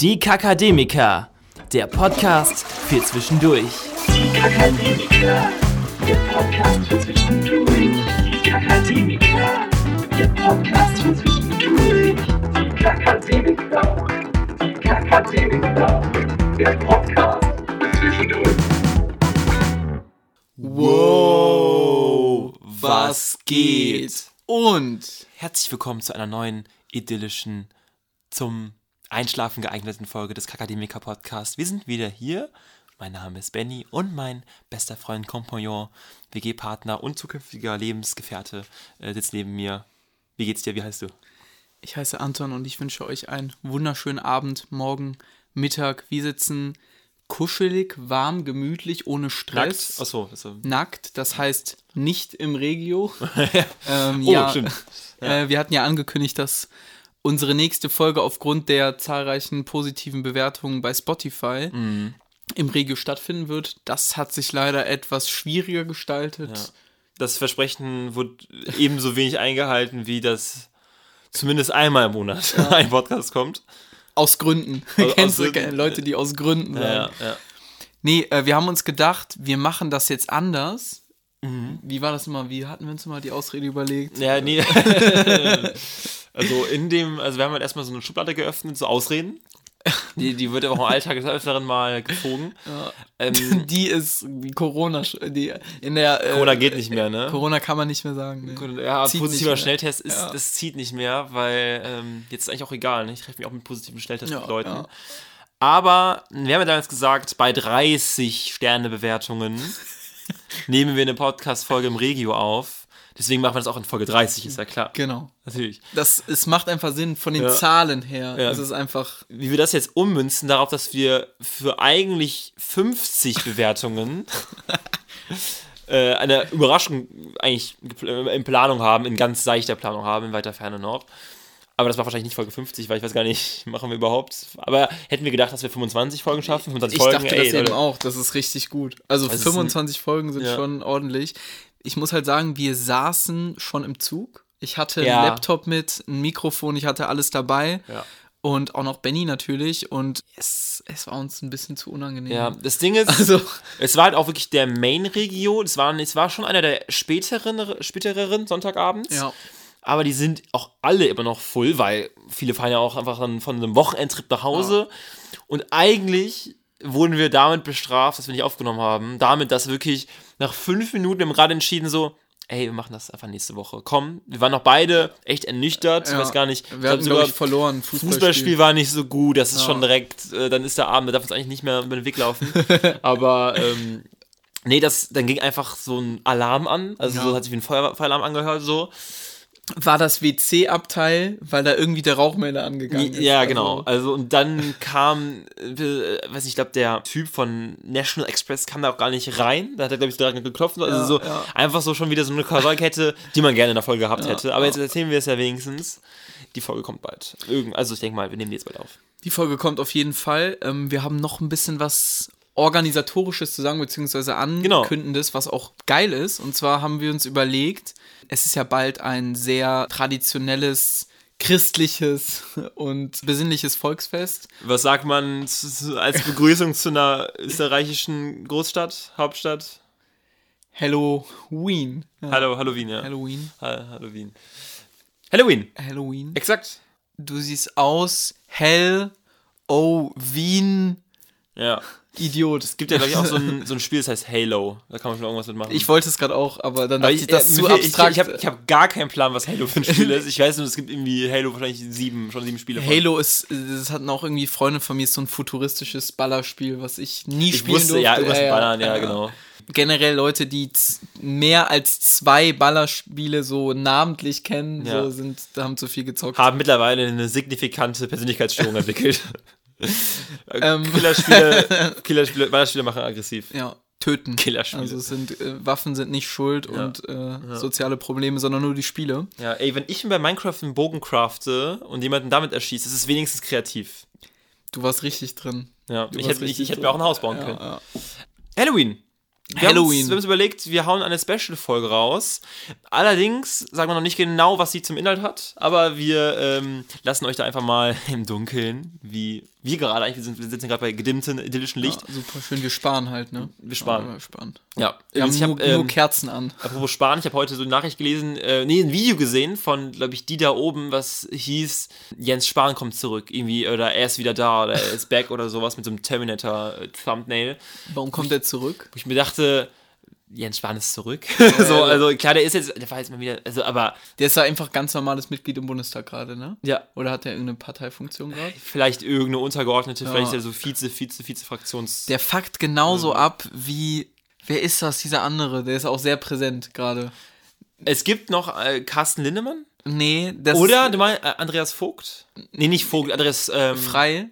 Die Kakademiker, der Podcast für zwischendurch. Die Kakademiker, der Podcast für zwischendurch. Die Kakademiker, der Podcast für zwischendurch. Die Kakademiker, die Kakademiker, der Podcast für zwischendurch. Wow, was geht? Und Herzlich willkommen zu einer neuen idyllischen, zum Einschlafen geeigneten Folge des Kakademiker Podcasts. Wir sind wieder hier. Mein Name ist Benny und mein bester Freund, Kompagnon, WG-Partner und zukünftiger Lebensgefährte äh, sitzt neben mir. Wie geht's dir? Wie heißt du? ich heiße Anton und ich wünsche euch einen wunderschönen Abend, morgen, Mittag. Wir sitzen kuschelig, warm, gemütlich, ohne Stress. Achso, also, Nackt, das heißt nicht im Regio. ähm, Oh, ja, stimmt. Äh, wir hatten ja angekündigt, dass unsere nächste Folge aufgrund der zahlreichen positiven Bewertungen bei Spotify Mhm. im Regio stattfinden wird. Das hat sich leider etwas schwieriger gestaltet. Ja. Das Versprechen wurde ebenso wenig eingehalten, wie das zumindest einmal im Monat ein Podcast kommt. Aus Gründen. Aus- Kennst aus du. Leute, die aus Gründen sagen? Ja, ja. Nee, äh, wir haben uns gedacht, wir machen das jetzt anders. Mhm. Wie war das immer? Wie hatten wir uns immer die Ausrede überlegt? Ja, nee. also in dem, also wir haben halt erstmal so eine Schublade geöffnet, so Ausreden. Die, die wird aber auch im Alltag des Öfteren mal gezogen. Ähm, Die ist wie Corona. Die in der äh, Corona geht nicht mehr, ne? Corona kann man nicht mehr sagen. Nee. Ja, Zieht positiver. Schnelltest ist, Ja. das zieht nicht mehr, weil ähm, jetzt ist eigentlich auch egal, ne? Ich treffe mich auch mit positiven Schnelltest Ja, mit Leuten. ja. Aber wir haben ja damals gesagt, bei 30 Sterne-Bewertungen nehmen wir eine Podcast-Folge im Regio auf. Deswegen machen wir das auch in Folge 30, ist ja klar. Genau. Natürlich. Das, es macht einfach Sinn von den Ja. Zahlen her. Ja. Es ist einfach. Wie wir das jetzt ummünzen darauf, dass wir für eigentlich 50 Bewertungen äh, eine Überraschung eigentlich in Planung haben, in ganz seichter Planung haben, in weiter Ferne noch. Aber das war wahrscheinlich nicht Folge 50, weil ich weiß gar nicht, machen wir überhaupt. Aber hätten wir gedacht, dass wir 25 Folgen schaffen, 25 Ich Folgen, dachte ey, das eben Leute. auch. Das ist richtig gut. Also Das ist 25 Folgen sind ja. schon ordentlich. Ich muss halt sagen, wir saßen schon im Zug. Ich hatte Ja. einen Laptop mit, ein Mikrofon, ich hatte alles dabei. Ja. Und auch noch Benny natürlich. Und es, es war uns ein bisschen zu unangenehm. Ja, das Ding ist, Also, es war halt auch wirklich der Main-Regio. Es war, es war schon einer der späteren, späteren Sonntagabends. ja. Aber die sind auch alle immer noch voll, weil viele fahren ja auch einfach dann von einem Wochenendtrip nach Hause. Und eigentlich wurden wir damit bestraft, dass wir nicht aufgenommen haben. Damit, dass wirklich nach fünf Minuten im Rad entschieden so, ey, wir machen das einfach nächste Woche. Komm, wir waren noch beide echt ernüchtert. Ich Ja. weiß gar nicht. Wir hatten, ich, verloren. Fußballspiel. Fußballspiel war nicht so gut, das ist Ja. schon direkt, äh, dann ist der Abend, da darf uns eigentlich nicht mehr über den Weg laufen. Aber ähm, nee, das, dann ging einfach so ein Alarm an, also Ja. so hat sich wie ein Feuer, Feueralarm angehört, so. War das WC-Abteil, weil da irgendwie der Rauchmelder angegangen ist. Ja, Also, genau. Also und dann kam, äh, weiß nicht, ich glaube, der Typ von National Express kam da auch gar nicht rein. Da hat er, glaube ich, direkt geklopft. Also Ja, so ja. einfach so schon wieder so eine Kavalkette, die man gerne in der Folge gehabt Ja, hätte. Aber jetzt erzählen wir es ja wenigstens. Die Folge kommt bald. Irgend, also ich denke mal, wir nehmen die jetzt bald auf. Die Folge kommt auf jeden Fall. Ähm, wir haben noch ein bisschen was Organisatorisches zu sagen, beziehungsweise Genau. Ankündendes, was auch geil ist. Und zwar haben wir uns überlegt, es ist ja bald ein sehr traditionelles, christliches und besinnliches Volksfest. Was sagt man als Begrüßung zu einer österreichischen Großstadt, Hauptstadt? Halloween. Ja, Hallo, Halloween, ja. Halloween. Ha- Halloween. Halloween, Halloween. exakt. Du siehst aus, hell, oh, Wien, Ja. Idiot. Es gibt ja, glaube ich, auch so ein, so ein Spiel, das heißt Halo. Da kann man schon irgendwas mitmachen. Ich wollte es gerade auch, aber dann Aber dachte ich, das zu abstrakt. Ich, ich habe hab gar keinen Plan, was Halo für ein Spiel ist. Ich weiß nur, es gibt irgendwie Halo wahrscheinlich sieben, schon sieben Spiele. von. Halo ist, das hatten auch irgendwie Freunde von mir, ist so ein futuristisches Ballerspiel, was ich nie Ich spielen wusste, durfte. ja, irgendwas mit Ballern, ja, genau. Generell Leute, die mehr als zwei Ballerspiele so namentlich kennen, Ja. so sind, haben zu viel gezockt. Haben mittlerweile eine signifikante Persönlichkeitsstörung entwickelt. Ähm. Killerspiele, Killerspiele, Ballerspiele machen aggressiv. Ja, töten. Killerspiele. Also sind, äh, Waffen sind nicht schuld und äh, soziale Probleme, sondern nur die Spiele. Ja, ey, wenn ich mir bei Minecraft einen Bogen crafte und jemanden damit erschießt, ist es wenigstens kreativ. Du warst richtig drin. Ja, Du ich hätte, ich, ich hätte mir auch ein Haus bauen Ja, können. ja. Halloween. Wir Halloween. uns, wir haben uns überlegt, wir hauen eine Special-Folge raus. Allerdings sagen wir noch nicht genau, was sie zum Inhalt hat, aber wir ähm, lassen euch da einfach mal im Dunkeln, wie wir gerade eigentlich, wir, sind, wir sitzen gerade bei gedimmtem, idyllischen Licht. Ja, super schön, wir sparen halt, ne? Wir sparen. Ja, wir sparen. Ja, Wir haben ich nur, hab, nur ähm, Kerzen an. Apropos Spahn, ich habe heute so eine Nachricht gelesen, äh, nee, ein Video gesehen von, glaube ich, die da oben, was hieß, Jens Spahn kommt zurück, irgendwie, oder er ist wieder da, oder er ist back oder sowas mit so einem Terminator-Thumbnail. Warum kommt er zurück? Wo ich mir dachte, Jens Spahn ist zurück. So, also klar, der ist jetzt, der war jetzt mal wieder, also, aber Der ist ja einfach ganz normales Mitglied im Bundestag gerade, ne? ja, Oder hat er irgendeine Parteifunktion gerade? vielleicht irgendeine Untergeordnete, Ja. vielleicht so Vize, Vize, Vize-Fraktions... Der fuckt genauso ab wie. Wer ist das, dieser andere? Der ist auch sehr präsent gerade. Es gibt noch äh, Carsten Lindemann. Nee, das Oder, du meinst äh, Andreas Vogt? Nee, nicht Vogt, Andreas ähm, frei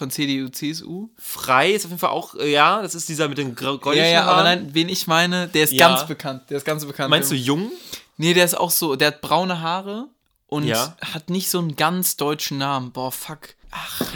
von CDU, CSU. Frei ist auf jeden Fall auch, äh, ja, das ist dieser mit den grau- Ja, ja, aber Haaren. nein, wen ich meine, der ist Ja. ganz bekannt. Der ist ganz bekannt. Meinst du jung? Nee, der ist auch so, der hat braune Haare und Ja. hat nicht so einen ganz deutschen Namen. Boah, fuck.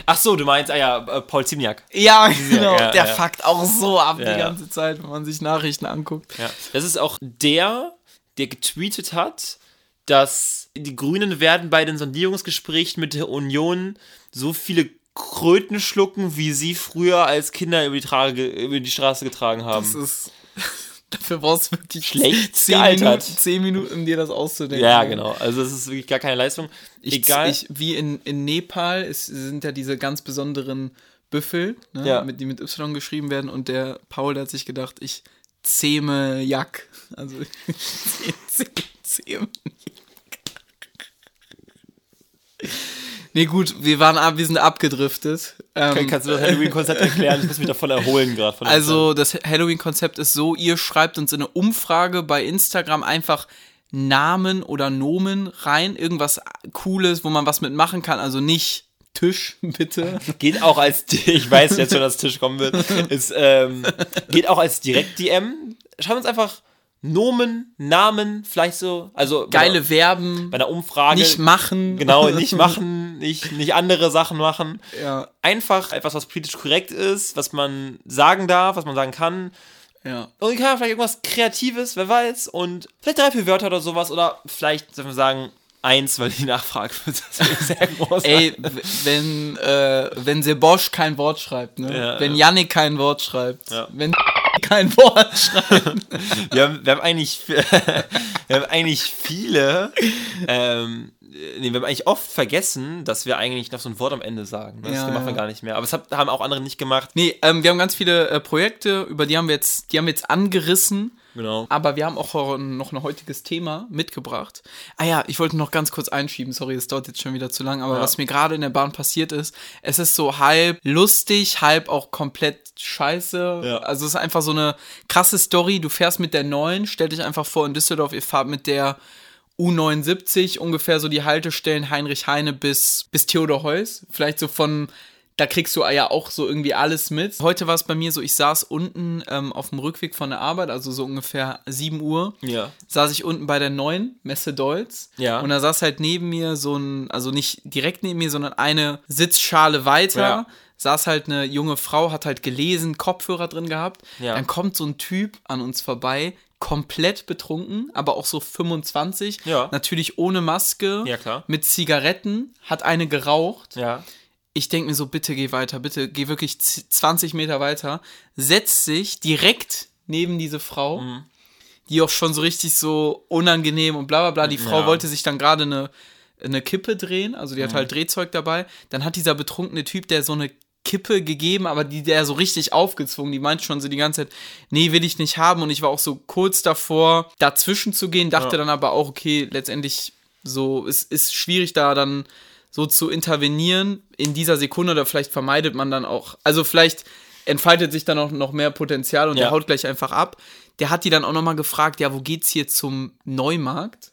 Ach so, du meinst, ah ja, äh, Paul Ziemiak. Ja, genau. ja, der ja. fuckt auch so ab die ganze Zeit, wenn man sich Nachrichten anguckt. Ja. Das ist auch der, der getweetet hat, dass die Grünen werden bei den Sondierungsgesprächen mit der Union so viele Kröten schlucken, wie sie früher als Kinder über die, Trage, über die Straße getragen haben. Das ist. Dafür brauchst du wirklich Schlecht zehn. Minuten, zehn Minuten, um dir das auszudenken. ja, genau. Also es ist wirklich gar keine Leistung. Ich, Egal. Ich, wie in, in Nepal ist, sind ja diese ganz besonderen Büffel, ne, Ja. mit, die mit Y geschrieben werden. Und der Paul, der hat sich gedacht, ich zähme Jack. Also zäh- zähme Nee, gut, wir waren ab, wir sind abgedriftet. Ähm, Kannst du das Halloween-Konzept erklären? Ich muss mich davon erholen gerade. also das Halloween-Konzept ist so, ihr schreibt uns in eine Umfrage bei Instagram einfach Namen oder Nomen rein, irgendwas Cooles, wo man was mitmachen kann, also nicht Tisch, bitte. Geht auch als, ich weiß jetzt schon, dass Tisch kommen wird, ist, ähm, geht auch als Direkt-DM. Schreibt uns einfach Nomen, Namen, vielleicht so, also Geile einer, Verben, bei einer Umfrage. nicht machen. Genau, nicht machen, nicht, nicht andere Sachen machen. Ja, Einfach etwas, was politisch korrekt ist, was man sagen darf, was man sagen kann. ja. Und ich kann vielleicht irgendwas Kreatives, wer weiß, und vielleicht drei, vier Wörter oder sowas, oder vielleicht, sollen wir sagen, eins, weil die Nachfrage wird sehr groß. Ey, wenn, äh, wenn Sebosch kein Wort schreibt, ne? Ja, wenn ja. Yannick kein Wort schreibt, Ja. wenn kein Wort schreibt. wir, haben, wir haben eigentlich, wir haben eigentlich viele, ähm, nee, wir haben eigentlich oft vergessen, dass wir eigentlich noch so ein Wort am Ende sagen. Ne? Das Ja, machen wir ja. gar nicht mehr. Aber das haben auch andere nicht gemacht. Nee, ähm, wir haben ganz viele äh, Projekte, über die haben wir jetzt, die haben wir jetzt angerissen. Genau. Aber wir haben auch noch ein heutiges Thema mitgebracht. Ah ja, ich wollte noch ganz kurz einschieben. Sorry, es dauert jetzt schon wieder zu lang. Aber Ja. was mir gerade in der Bahn passiert ist, es ist so halb lustig, halb auch komplett scheiße. Ja. Also es ist einfach so eine krasse Story. Du fährst mit der neuen, stell dich einfach vor, in Düsseldorf, ihr fahrt mit der U79 ungefähr so die Haltestellen Heinrich Heine bis, bis Theodor Heuss. Vielleicht so von, da kriegst du ja auch so irgendwie alles mit. Heute war es bei mir so, ich saß unten ähm, auf dem Rückweg von der Arbeit, also so ungefähr 7 Uhr, Ja. saß ich unten bei der neuen Messe Deutz. Ja. Und da saß halt neben mir so ein, also nicht direkt neben mir, sondern eine Sitzschale weiter. Ja. Saß halt eine junge Frau, hat halt gelesen, Kopfhörer drin gehabt. Ja. Dann kommt so ein Typ an uns vorbei, komplett betrunken, aber auch so 25. Ja. Natürlich ohne Maske. Ja, klar. Mit Zigaretten, hat eine geraucht. Ja. Ich denke mir so, bitte geh weiter, bitte geh wirklich z- 20 Meter weiter. Setzt sich direkt neben diese Frau, Mhm. die auch schon so richtig so unangenehm und bla bla bla. Die Frau Ja. wollte sich dann gerade eine, eine Kippe drehen, also die Mhm. hat halt Drehzeug dabei. Dann hat dieser betrunkene Typ, der so eine Kippe gegeben, aber die der so richtig aufgezwungen, die meint schon so die ganze Zeit, nee, will ich nicht haben. Und ich war auch so kurz davor, dazwischen zu gehen, dachte Ja. dann aber auch, okay, letztendlich so, es ist schwierig da dann so zu intervenieren in dieser Sekunde oder vielleicht vermeidet man dann auch, also vielleicht entfaltet sich dann auch noch mehr Potenzial und Ja. der haut gleich einfach ab. Der hat die dann auch nochmal gefragt, ja, wo geht's hier zum Neumarkt?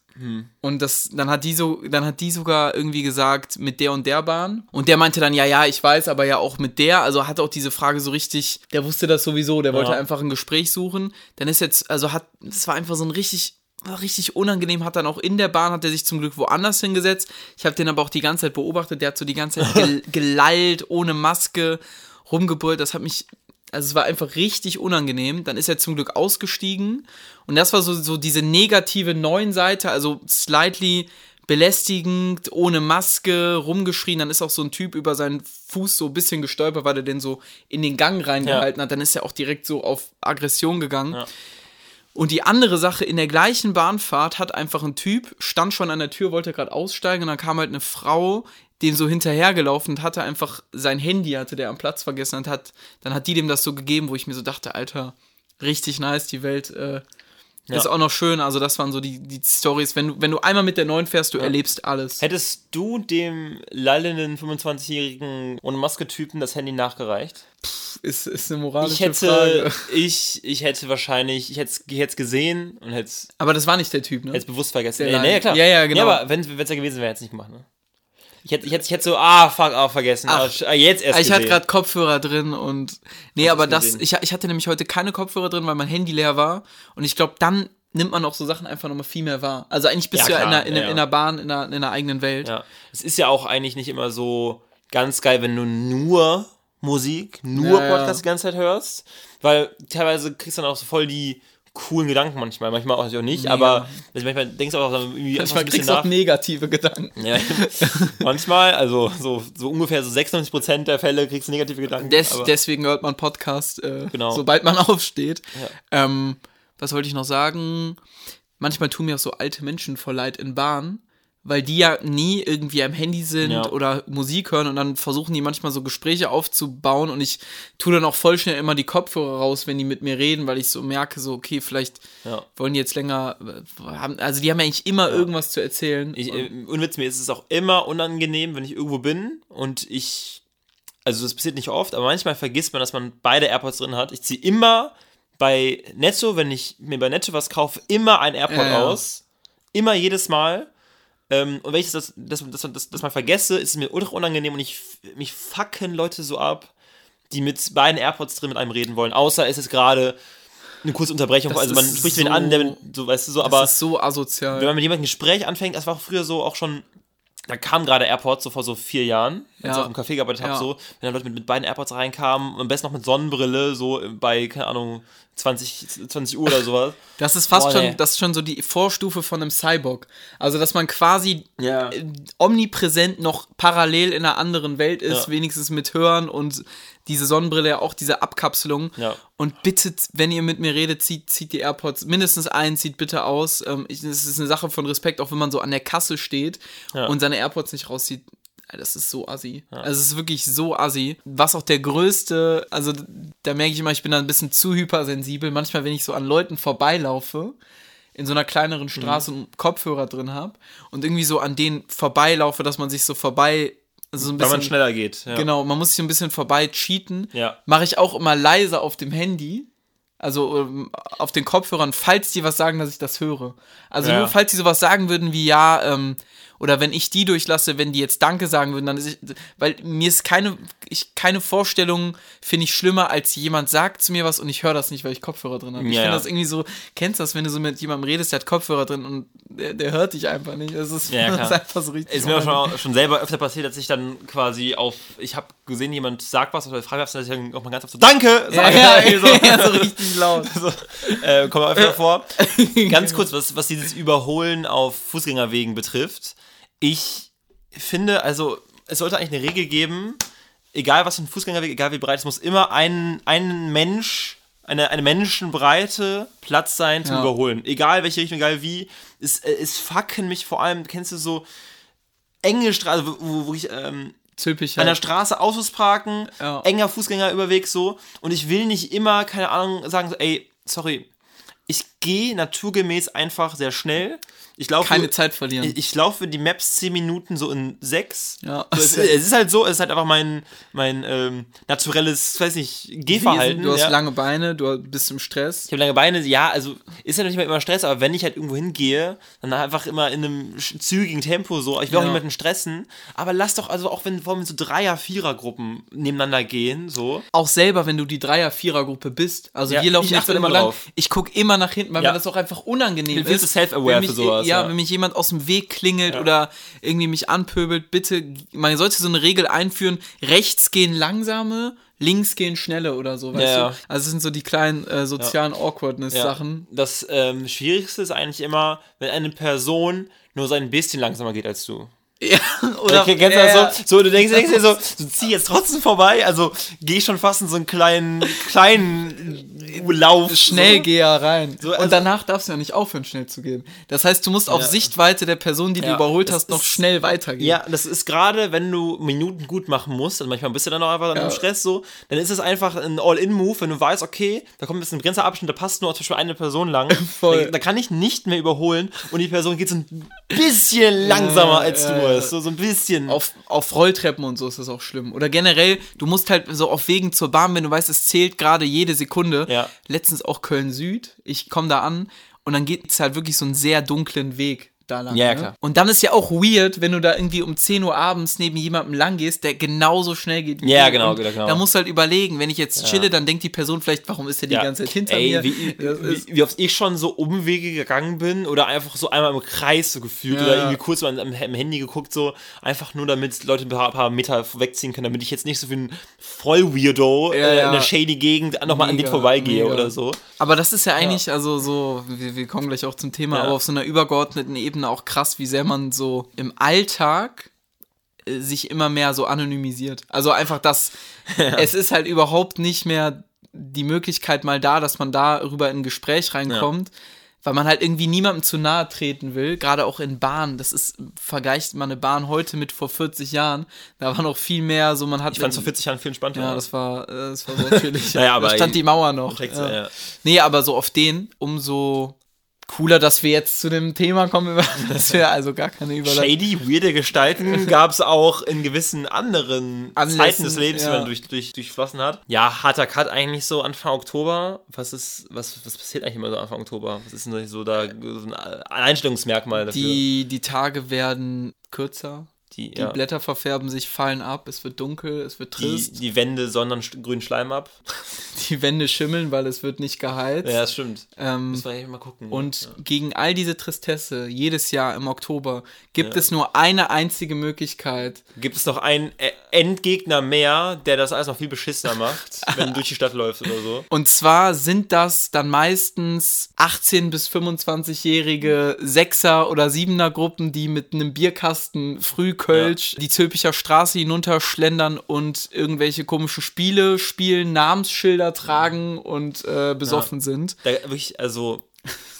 Und das, dann hat die so, dann hat die sogar irgendwie gesagt, mit der und der Bahn. Und der meinte dann, ja, ja, ich weiß, aber ja auch mit der. Also hat auch diese Frage so richtig, der wusste das sowieso, der wollte Ja. einfach ein Gespräch suchen. Dann ist jetzt, also hat, es war einfach so ein richtig, war richtig unangenehm, hat dann auch in der Bahn, hat er sich zum Glück woanders hingesetzt. Ich habe den aber auch die ganze Zeit beobachtet, der hat so die ganze Zeit gel gelallt, ohne Maske, rumgebrüllt. Das hat mich, also es war einfach richtig unangenehm. Dann ist er zum Glück ausgestiegen. Und das war so, so diese negative neuen Seite, also slightly belästigend, ohne Maske, rumgeschrien. Dann ist auch so ein Typ über seinen Fuß so ein bisschen gestolpert, weil er den so in den Gang reingehalten hat. Dann ist er auch direkt so auf Aggression gegangen. Ja. Und die andere Sache, in der gleichen Bahnfahrt hat einfach ein Typ, stand schon an der Tür, wollte gerade aussteigen und dann kam halt eine Frau, dem so hinterhergelaufen und hatte einfach sein Handy, hatte der am Platz vergessen und hat, dann hat die dem das so gegeben, wo ich mir so dachte, Alter, richtig nice, die Welt äh, ist auch noch schön. Also das waren so die, die Stories. Wenn du, wenn du einmal mit der neuen fährst, du erlebst alles. Hättest du dem lallenden 25-jährigen ohne Maske-Typen das Handy nachgereicht? Ist, ist eine moralische Ich hätte, Frage. ich, ich hätte wahrscheinlich, ich hätte es gesehen und hätte es Aber das war nicht der Typ, ne? Jetzt bewusst vergessen. Der Ja, nee, ja, klar. Ja, ja, genau. Ja, aber wenn es ja gewesen wäre, hätte es nicht gemacht, ne? Ich hätte, ich hätte, ich hätte so, ah, fuck, ah, vergessen. Ach. ah, ah, jetzt erst ich hatte gesehen. gerade Kopfhörer drin und. Nee, aber das. Ich, ich hatte nämlich heute keine Kopfhörer drin, weil mein Handy leer war. Und ich glaube, dann nimmt man auch so Sachen einfach nochmal viel mehr wahr. Also eigentlich bist Ja, du ja in der, in, ja, in der Bahn, in der, in der eigenen Welt. Ja. Es ist ja auch eigentlich nicht immer so ganz geil, wenn du nur Musik, nur Ja, ja. Podcast die ganze Zeit hörst. Weil teilweise kriegst du dann auch so voll die coolen Gedanken manchmal. Manchmal auch auch nicht, Mega. aber also manchmal denkst du auch irgendwie Manchmal ein bisschen kriegst du auch negative Gedanken. Ja, manchmal, also so, so ungefähr so 96% der Fälle kriegst du negative Gedanken. Des, deswegen hört man Podcast, äh, Genau. sobald man aufsteht. Ähm, was wollte ich noch sagen? Manchmal tun mir auch so alte Menschen voll leid in Bahn, weil die ja nie irgendwie am Handy sind Ja. oder Musik hören und dann versuchen die manchmal so Gespräche aufzubauen und ich tue dann auch voll schnell immer die Kopfhörer raus, wenn die mit mir reden, weil ich so merke, so, okay, vielleicht Ja. wollen die jetzt länger, äh, also die haben ja eigentlich immer irgendwas zu erzählen. Ich, äh, unwitz, mir ist es auch immer unangenehm, wenn ich irgendwo bin und ich, also das passiert nicht oft, aber manchmal vergisst man, dass man beide AirPods drin hat. Ich ziehe immer bei Netto, wenn ich mir bei Netto was kaufe, immer ein AirPod Ja, ja. aus. Immer jedes Mal. Ähm, und wenn ich das, das, das, das, das mal vergesse, ist es mir ultra unangenehm und ich, mich fucken Leute so ab, die mit beiden AirPods drin mit einem reden wollen. Außer es ist gerade eine kurze Unterbrechung. Das also man spricht wen so- an, der, so weißt du so, aber das ist so asozial. wenn man mit jemandem ein Gespräch anfängt, das war früher so auch schon, da kam gerade AirPods, so vor so vier Jahren, als Ja. ich auch im Café gearbeitet habe, Ja. so, wenn dann Leute mit, mit beiden AirPods reinkamen, am besten noch mit Sonnenbrille, so bei, keine Ahnung, 20, 20 Uhr oder sowas. Das ist fast Boah, schon, nee. das ist schon so die Vorstufe von einem Cyborg. Also, dass man quasi Ja. äh, omnipräsent noch parallel in einer anderen Welt ist, Ja. wenigstens mit Hören und diese Sonnenbrille, ja auch diese Abkapselung. Ja. Und bitte, wenn ihr mit mir redet, zieht, zieht die AirPods mindestens ein, zieht bitte aus. Ähm, ich, das ist eine Sache von Respekt, auch wenn man so an der Kasse steht Ja. und seine AirPods nicht rauszieht. Das ist so assi. Also es ist wirklich so assi. Was auch der größte, also da merke ich immer, ich bin da ein bisschen zu hypersensibel. Manchmal, wenn ich so an Leuten vorbeilaufe, in so einer kleineren Straße und Kopfhörer drin habe und irgendwie so an denen vorbeilaufe, dass man sich so vorbei, also so ein Weil bisschen man schneller geht. Ja. Genau, man muss sich ein bisschen vorbei cheaten. Ja. Mache ich auch immer leise auf dem Handy. Also ähm, auf den Kopfhörern, falls die was sagen, dass ich das höre. Also Ja. nur falls die sowas sagen würden wie ja, ähm, oder wenn ich die durchlasse, wenn die jetzt Danke sagen würden, dann ist ich, weil mir ist keine, ich, keine Vorstellung, finde ich schlimmer, als jemand sagt zu mir was und ich höre das nicht, weil ich Kopfhörer drin habe. Ich Ja, finde ja. das irgendwie so, kennst du das, wenn du so mit jemandem redest, der hat Kopfhörer drin und der, der hört dich einfach nicht. Das ist, Ja, ja, das ist einfach so richtig. Ist mir schon, schon selber öfter passiert, dass ich dann quasi auf, ich habe gesehen, jemand sagt was oder fragt was, dass ich dann auch mal ganz oft so, Danke! ja, sage. ja, Irgendwie so. ja, so richtig laut. so, äh, kommt mal öfter vor. Ganz kurz, was, was dieses Überholen auf Fußgängerwegen betrifft. Ich finde, also, es sollte eigentlich eine Regel geben, egal was für ein Fußgängerweg, egal wie breit, es muss immer ein, ein Mensch, eine, eine menschenbreite Platz sein zum Ja. Überholen. Egal welche Richtung, egal wie. Es, äh, es fucken mich vor allem, kennst du so enge Straße, wo, wo, wo ich, ähm, Typisch. an der Straße Autos parken, Ja. enger Fußgängerüberweg so. Und ich will nicht immer, keine Ahnung, sagen, so, ey, sorry, ich gehe naturgemäß einfach sehr schnell. Ich laufe, Keine Zeit verlieren. Ich, ich laufe die Maps 10 Minuten so in 6. Ja. So, es, es ist halt so, es ist halt einfach mein, mein ähm, naturelles, weiß nicht, Gehverhalten. Du hast ja. lange Beine, du bist im Stress. Ich habe lange Beine, ja, also ist ja nicht mal immer Stress, aber wenn ich halt irgendwo hingehe, dann einfach immer in einem zügigen Tempo so. Ich will auch Ja. niemanden stressen, aber lass doch, also auch wenn vor allem so Dreier-, Vierer-Gruppen nebeneinander gehen, so. Auch selber, wenn du die Dreier-Vierer-Gruppe bist. Also Ja, wir laufen ich achte immer lang. Ich gucke immer nach hinten, weil Ja. mir das auch einfach unangenehm ist. zu self-aware für sowas, Ja, ja. wenn mich jemand aus dem Weg klingelt oder irgendwie mich anpöbelt, bitte, man sollte so eine Regel einführen, rechts gehen langsame, links gehen schnelle oder so, weißt Ja, ja. du? Also das sind so die kleinen äh, sozialen Ja. Awkwardness-Sachen. Das ähm, Schwierigste ist eigentlich immer, wenn eine Person nur so ein bisschen langsamer geht als du. Ja, Oder, oder kennst du ja, das so? So, du denkst, denkst dir so, so zieh jetzt trotzdem vorbei, also geh schon fast in so einen kleinen, kleinen Lauf. Schnellgeher rein. So, also- und danach darfst du ja nicht aufhören, schnell zu gehen. Das heißt, du musst auf Ja. Sichtweite der Person, die du Ja, überholt das hast, noch ist- schnell weitergehen. Ja, das ist gerade, wenn du Minuten gut machen musst, also manchmal bist du dann auch einfach dann im Stress so, dann ist es einfach ein All-In-Move, wenn du weißt, okay, da kommt jetzt ein begrenzter Abschnitt, da passt nur zum Beispiel eine Person lang, Voll. Da, da kann ich nicht mehr überholen und die Person geht so ein bisschen langsamer als ja, du ja. es, so, so ein bisschen. Auf, auf Rolltreppen und so ist das auch schlimm. Oder generell, du musst halt so auf Wegen zur Bahn, wenn du weißt, es zählt gerade jede Sekunde. Ja. Letztens auch Köln-Süd. Ich komme da an und dann geht es halt wirklich so einen sehr dunklen Weg da lang. Ja, ja, ne? klar. Und dann ist ja auch weird, wenn du da irgendwie um 10 Uhr abends neben jemandem lang gehst, der genauso schnell geht wie Ja, du. genau, Und genau. Da musst du halt überlegen, wenn ich jetzt chille, dann denkt die Person vielleicht, warum ist der die ganze Zeit hinter Ey, mir? Wie, wie, wie oft ich schon so Umwege gegangen bin oder einfach so einmal im Kreis so gefühlt Ja. oder irgendwie kurz mal am, am Handy geguckt, so einfach nur damit Leute ein paar, paar Meter wegziehen können, damit ich jetzt nicht so wie ein Voll-Weirdo Ja, äh, ja. in der shady Gegend nochmal an denen vorbeigehe mega. oder so. Aber das ist ja eigentlich, also so, wir, wir kommen gleich auch zum Thema, Ja. aber auf so einer übergeordneten Ebene auch krass, wie sehr man so im Alltag äh, sich immer mehr so anonymisiert. Also einfach das, es ist halt überhaupt nicht mehr die Möglichkeit mal da, dass man darüber in ein Gespräch reinkommt. Weil man halt irgendwie niemandem zu nahe treten will, gerade auch in Bahnen. Das ist, vergleicht man eine Bahn heute mit vor 40 Jahren. Da war noch viel mehr so, man hat. Ich fand vor 40 Jahren viel entspannter. Ja, das war, äh, das war so natürlich. Naja, aber da stand die Mauer noch. Ja. ja. Nee, aber so auf den, umso cooler, dass wir jetzt zu dem Thema kommen, das wir also gar keine Überleitung. Shady, weirde Gestalten gab es auch in gewissen anderen Anlässen, Zeiten des Lebens, ja. die man durch, durch, durchflossen hat. Ja, harter Cut eigentlich so Anfang Oktober. Was ist, was, was passiert eigentlich immer so Anfang Oktober? Was ist denn so da so ein Einstellungsmerkmal dafür? Die, die Tage werden kürzer, die, die ja. Blätter verfärben sich, fallen ab, es wird dunkel, es wird die, trist, die Wände sondern grünen Schleim ab. die, Wände schimmeln, weil es wird nicht geheizt. Ja, das stimmt. ähm, Müssen wir eigentlich mal gucken. und ja. gegen all diese Tristesse, jedes Jahr im Oktober, gibt Ja. es nur eine einzige Möglichkeit, gibt es noch einen Ä- Endgegner mehr, der das alles noch viel beschissener macht, wenn du durch die Stadt läufst oder so. Und zwar sind das dann meistens 18- bis 25-jährige Sechser- oder Siebener-Gruppen, die mit einem Bierkasten Frühkölsch die Zülpicher Straße hinunterschlendern und irgendwelche komischen Spiele spielen, Namensschilder tragen und äh, besoffen sind. Da wirklich, also,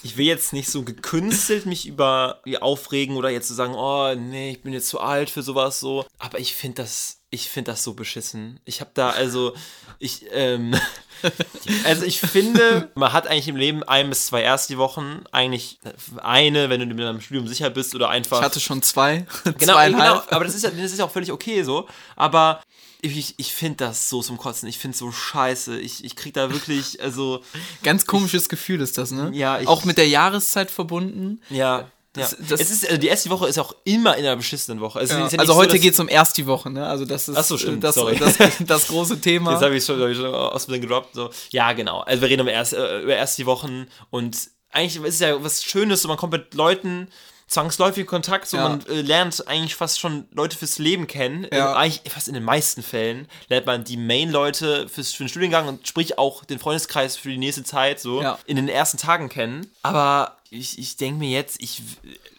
ich will jetzt nicht so gekünstelt mich über aufregen oder jetzt zu sagen, oh, nee, ich bin jetzt zu alt für sowas so. Aber ich finde das, ich finde das so beschissen. Ich habe da, also, ich, ähm, also ich finde, man hat eigentlich im Leben ein bis zwei erste Wochen, eigentlich eine, wenn du mit deinem Studium sicher bist oder einfach. Ich hatte schon zwei, Genau, genau, aber das ist ja, das ist ja auch völlig okay so. Aber ich, ich finde das so zum Kotzen. Ich finde es so scheiße. Ich, ich krieg da wirklich, also, Ganz komisches Gefühl ist das, ne? Ja, ich- Auch mit der Jahreszeit verbunden. ja. Ja. Das- das- es ist, also die erste Woche ist auch immer in einer beschissenen Woche. Also, ja nicht Also so, heute geht es um erst die Woche, ne? Also das ist Ach so, stimmt, äh, das, sorry. das, das große Thema. Jetzt habe ich schon, hab ich schon aus dem gedroppt. So. Ja, genau. Also wir reden über erst, äh, über erst die Wochen und eigentlich ist es ja was Schönes, so man kommt mit Leuten zwangsläufig in Kontakt, so Ja. man äh, lernt eigentlich fast schon Leute fürs Leben kennen. Ja. Äh, eigentlich fast in den meisten Fällen lernt man die Main-Leute fürs, für den Studiengang und sprich auch den Freundeskreis für die nächste Zeit so Ja. in den ersten Tagen kennen. Aber ich, ich denke mir jetzt, ich,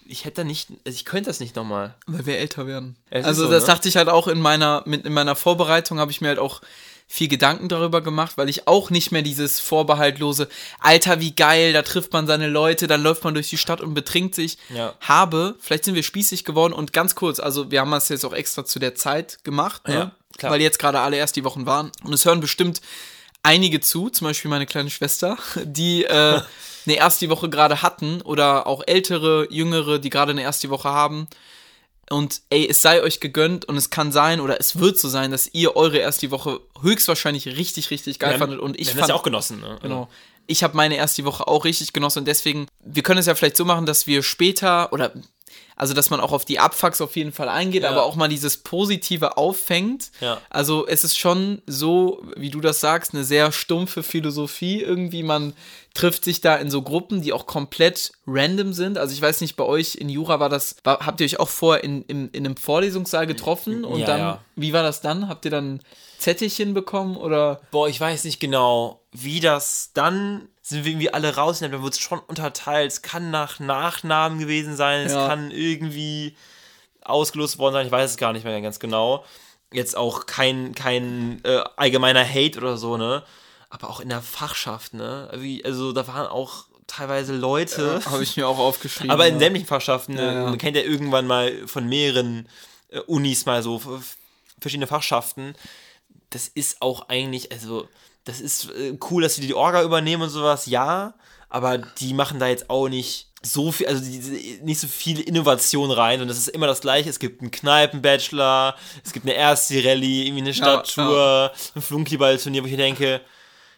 ich hätte da nicht, also ich könnte das nicht nochmal. Weil wir älter werden. Es also so, das ne? dachte ich halt auch in meiner, mit, in meiner Vorbereitung habe ich mir halt auch viel Gedanken darüber gemacht, weil ich auch nicht mehr dieses vorbehaltlose, Alter, wie geil, da trifft man seine Leute, dann läuft man durch die Stadt und betrinkt sich, Ja. habe. Vielleicht sind wir spießig geworden und ganz kurz, also wir haben das jetzt auch extra zu der Zeit gemacht, Ja, ne? klar. weil jetzt gerade alle erst die Wochen waren und es hören bestimmt einige zu, zum Beispiel meine kleine Schwester, die äh, eine erste Woche gerade hatten oder auch ältere, jüngere, die gerade eine erste Woche haben. Und ey, es sei euch gegönnt und es kann sein oder es wird so sein, dass ihr eure erste Woche höchstwahrscheinlich richtig, richtig geil haben- fandet und ich fand das ja auch genossen. Ne? Genau. Ich habe meine erste Woche auch richtig genossen und deswegen, wir können es ja vielleicht so machen, dass wir später oder also dass man auch auf die Abfucks auf jeden Fall eingeht, Ja. aber auch mal dieses Positive auffängt. Ja. Also es ist schon so, wie du das sagst, eine sehr stumpfe Philosophie. Irgendwie, man trifft sich da in so Gruppen, die auch komplett random sind. Also ich weiß nicht, bei euch in Jura war das, war, habt ihr euch auch vorher in, in, in einem Vorlesungssaal getroffen und Ja, dann, ja. wie war das dann? Habt ihr dann Zettelchen bekommen oder? Boah, ich weiß nicht genau, wie das dann sind wir irgendwie alle raus, dann wird es schon unterteilt. Es kann nach Nachnamen gewesen sein, es Ja. kann irgendwie ausgelost worden sein, ich weiß es gar nicht mehr ganz genau. Jetzt auch kein, kein äh, allgemeiner Hate oder so, ne? Aber auch in der Fachschaft, ne? Wie, also da waren auch teilweise Leute. Habe ich mir auch aufgeschrieben. Aber in ja. sämtlichen Fachschaften, Ja, ja. man kennt ja irgendwann mal von mehreren äh, Unis mal so verschiedene Fachschaften. Das ist auch eigentlich, also, das ist äh, cool, dass sie die Orga übernehmen und sowas, ja, aber die machen da jetzt auch nicht so viel, also die, nicht so viel Innovation rein und das ist immer das gleiche. Es gibt einen Kneipen-Bachelor, es gibt eine Ersti-Rallye, irgendwie eine Stadttour, ein Flunkyball-Turnier, wo ich denke,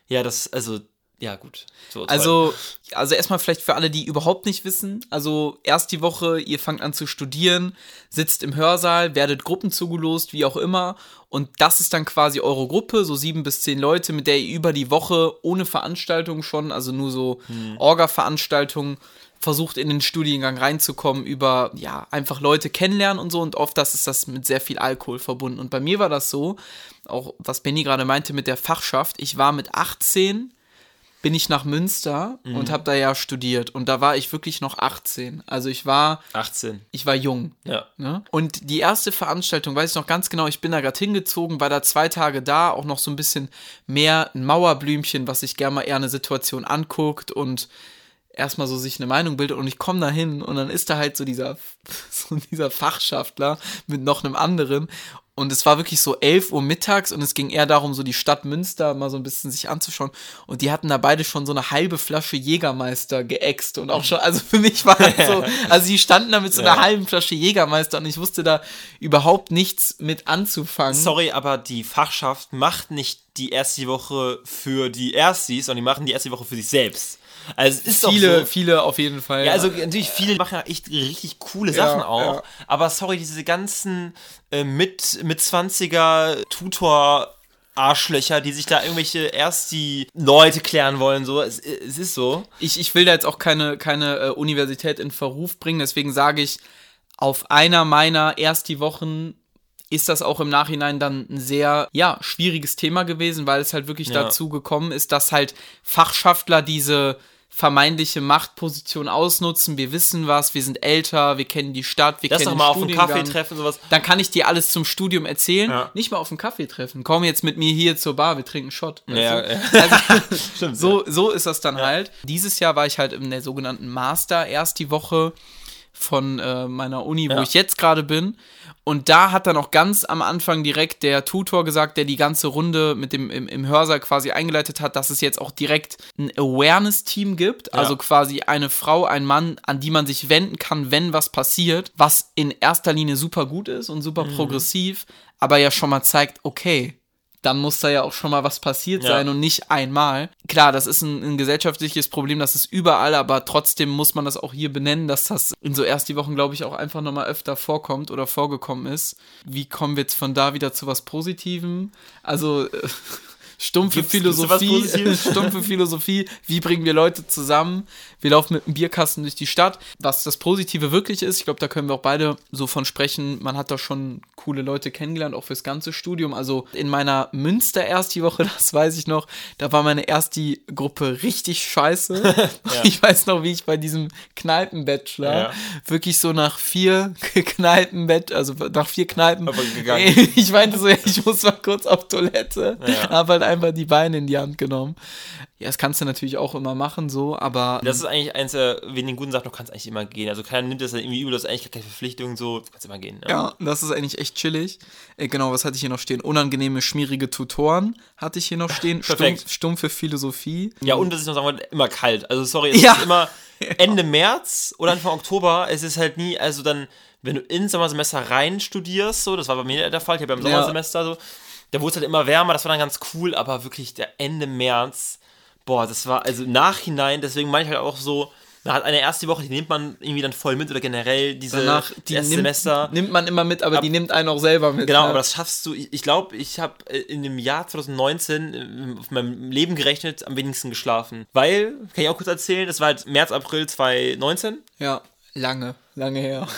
ja, das, also, ja, gut. So, toll. Also, also erstmal vielleicht für alle, die überhaupt nicht wissen. Also erst die Woche, ihr fangt an zu studieren, sitzt im Hörsaal, werdet Gruppen zugelost, wie auch immer. Und das ist dann quasi eure Gruppe, so sieben bis zehn Leute, mit der ihr über die Woche ohne Veranstaltung schon, also nur so Orga-Veranstaltungen, versucht in den Studiengang reinzukommen, über ja, einfach Leute kennenlernen und so. Und oft das ist das mit sehr viel Alkohol verbunden. Und bei mir war das so, auch was Benny gerade meinte mit der Fachschaft, ich war mit 18 bin ich nach Münster und habe da ja studiert und da war ich wirklich noch 18. Also ich war 18. ich war jung. Ja. Ne? Und die erste Veranstaltung, weiß ich noch ganz genau, ich bin da gerade hingezogen, war da zwei Tage da, auch noch so ein bisschen mehr ein Mauerblümchen, was sich gerne mal eher eine Situation anguckt und erstmal so sich eine Meinung bildet und ich komme da hin und dann ist da halt so dieser, so dieser Fachschaftler mit noch einem anderen und es war wirklich so 11 Uhr mittags und es ging eher darum, so die Stadt Münster mal so ein bisschen sich anzuschauen. Und die hatten da beide schon so eine halbe Flasche Jägermeister geäxt und auch schon, also für mich war das so, also die standen da mit so einer Ja. halben Flasche Jägermeister und ich wusste da überhaupt nichts mit anzufangen. Sorry, aber die Fachschaft macht nicht die erste Woche für die Erstis, sondern die machen die erste Woche für sich selbst. Also es ist viele, doch so. viele auf jeden Fall. Ja, also natürlich viele machen ja echt richtig coole Sachen auch. ja. Aber sorry, diese ganzen äh, mit, mit 20er Tutor Arschlöcher, die sich da irgendwelche erst die Leute klären wollen, so, es, es ist so. ich, ich will da jetzt auch keine, keine äh, Universität in Verruf bringen, deswegen sage ich, auf einer meiner ersten Wochen ist das auch im Nachhinein dann ein sehr, ja, schwieriges Thema gewesen, weil es halt wirklich Ja. dazu gekommen ist, dass halt Fachschaftler diese vermeintliche Machtposition ausnutzen. Wir wissen was, wir sind älter, wir kennen die Stadt, wir Lass kennen doch mal auf einen Studiengang. Kaffee treffen, sowas. Dann kann ich dir alles zum Studium erzählen. Ja. Nicht mal auf einen Kaffee treffen. Komm jetzt mit mir hier zur Bar, wir trinken Shot. Ja, ja. Also, Stimmt. so, so ist das dann halt. Dieses Jahr war ich halt in der sogenannten Master erst die Woche von äh, meiner Uni, wo Ja. ich jetzt gerade bin. Und da hat dann auch ganz am Anfang direkt der Tutor gesagt, der die ganze Runde mit dem im, im Hörsaal quasi eingeleitet hat, dass es jetzt auch direkt ein Awareness-Team gibt. Also quasi eine Frau, ein Mann, an die man sich wenden kann, wenn was passiert, was in erster Linie super gut ist und super Mhm. progressiv, aber ja schon mal zeigt, okay, dann muss da ja auch schon mal was passiert Ja. sein und nicht einmal. Klar, das ist ein, ein gesellschaftliches Problem, das ist überall, aber trotzdem muss man das auch hier benennen, dass das in so erst die Wochen, glaube ich, auch einfach nochmal öfter vorkommt oder vorgekommen ist. Wie kommen wir jetzt von da wieder zu was Positivem? Also stumpfe Gibt's- Philosophie, stumpfe Philosophie, wie bringen wir Leute zusammen? Wir laufen mit einem Bierkasten durch die Stadt. Was das Positive wirklich ist, ich glaube, da können wir auch beide so von sprechen. Man hat da schon coole Leute kennengelernt, auch fürs ganze Studium. Also in meiner Münster erste Woche, das weiß ich noch, da war meine erste Gruppe richtig scheiße. Ich weiß noch, wie ich bei diesem Kneipenbachelor Ja. wirklich so nach vier Kneipenbett, also nach vier Kneipen Aber gegangen. ich meinte so, ja, ich muss mal kurz auf Toilette. Hab halt einfach die Beine in die Hand genommen. Ja, das kannst du natürlich auch immer machen, so, aber. Das ist eigentlich eins der wenigen guten Sachen, du kannst eigentlich immer gehen. Also keiner nimmt das dann irgendwie übel, das ist eigentlich keine Verpflichtung, so, du kannst immer gehen. ne? ja, das ist eigentlich echt chillig. Äh, genau, was hatte ich hier noch stehen? Unangenehme, schmierige Tutoren hatte ich hier noch stehen. Perfekt. Stumpf, stumpfe Philosophie. Ja, und was ich noch sagen wollte, immer kalt. Also sorry, es Ja. ist immer Ende März oder Anfang Oktober. Es ist halt nie, also dann, wenn du ins Sommersemester rein studierst, so, das war bei mir der Fall, ich habe ja im Ja. Sommersemester so, da wurde es halt immer wärmer, das war dann ganz cool, aber wirklich der Ende März, boah, das war, also im Nachhinein, deswegen meine ich halt auch so, man hat eine erste Woche, die nimmt man irgendwie dann voll mit oder generell diese Danach, die erste nimmt, Semester. nimmt man immer mit, aber die nimmt einen auch selber mit. Genau, ne? aber das schaffst du. Ich, ich glaube, ich habe in dem Jahr 2019 äh, auf meinem Leben gerechnet am wenigsten geschlafen. Weil, kann ich auch kurz erzählen, das war halt März, April 2019. Ja, lange, lange her.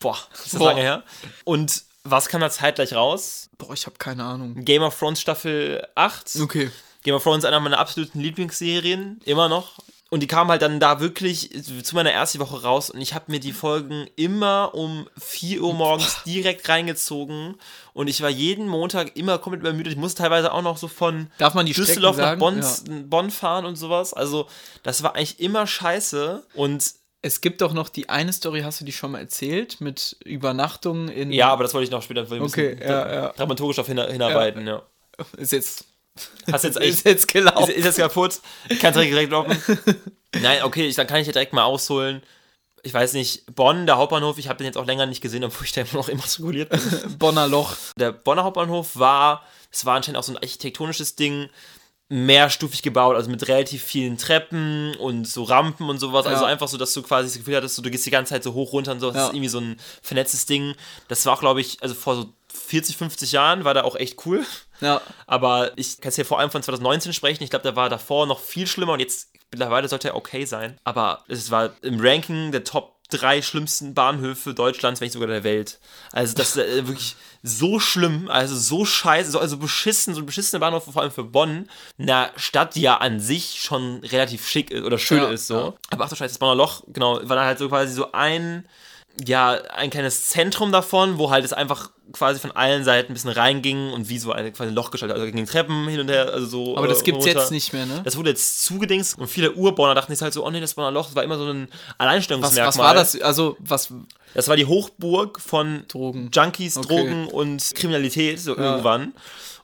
Boah, das ist Boah. lange her. Und was kam da zeitgleich raus? Boah, ich habe keine Ahnung. Game of Thrones Staffel 8. Okay. Game of Thrones einer meiner absoluten Lieblingsserien, immer noch. Und die kam halt dann da wirklich zu meiner ersten Woche raus und ich habe mir die Folgen immer um 4 Uhr morgens direkt reingezogen und ich war jeden Montag immer komplett übermüdet. Ich musste teilweise auch noch so von Darf man die Düsseldorf nach? Bonn, Bonn fahren und sowas. Also das war eigentlich immer scheiße und Es gibt doch noch die eine Story, hast du die schon mal erzählt, mit Übernachtungen in. ja, aber das wollte ich noch später ein Okay, ja, ja. dramaturgisch auf hin, hinarbeiten. Ja. Ist jetzt. Hast jetzt Ist jetzt gelaufen. Ist, ist jetzt kaputt? Kannst direkt, direkt droppen? Nein, okay, ich, dann kann ich ja direkt mal ausholen. Ich weiß nicht, Bonn, der Hauptbahnhof, ich habe den jetzt auch länger nicht gesehen, obwohl ich da immer noch immatrikuliert bin. Bonner Loch. Der Bonner Hauptbahnhof war, es war anscheinend auch so ein architektonisches Ding, mehrstufig gebaut, also mit relativ vielen Treppen und so Rampen und sowas. Also Ja. einfach so, dass du quasi das Gefühl hattest, du gehst die ganze Zeit so hoch runter und so. Das Ja. ist irgendwie so ein vernetztes Ding. Das war auch, glaube ich, also vor so 40, 50 Jahren war da auch echt cool. Ja. Aber ich kann jetzt hier vor allem von 2019 sprechen. Ich glaube, der war davor noch viel schlimmer und jetzt mittlerweile sollte er okay sein. Aber es war im Ranking der Top drei schlimmsten Bahnhöfe Deutschlands, wenn nicht sogar der Welt. Also das ist äh, wirklich so schlimm, also so scheiße, so, also beschissen, so ein beschissener Bahnhof, vor allem für Bonn, einer Stadt, die ja an sich schon relativ schick ist oder schön Ja, ist so. ja. Aber ach du Scheiße, das Bonner Loch, genau, war da halt so quasi so ein ja, ein kleines Zentrum davon, wo halt es einfach quasi von allen Seiten ein bisschen reinging und wie so eine quasi ein Loch gestaltet, also gegen Treppen hin und her, also so. Aber das äh, gibt's runter. jetzt nicht mehr, ne? Das wurde jetzt zugedingst und viele Urbauer dachten sich halt so, oh nee, das Bonner Loch, das war immer so ein Was, Alleinstellungsmerkmal. was war das? Also, was. Das war die Hochburg von Drogen. Junkies, Okay. Drogen und Kriminalität, so irgendwann.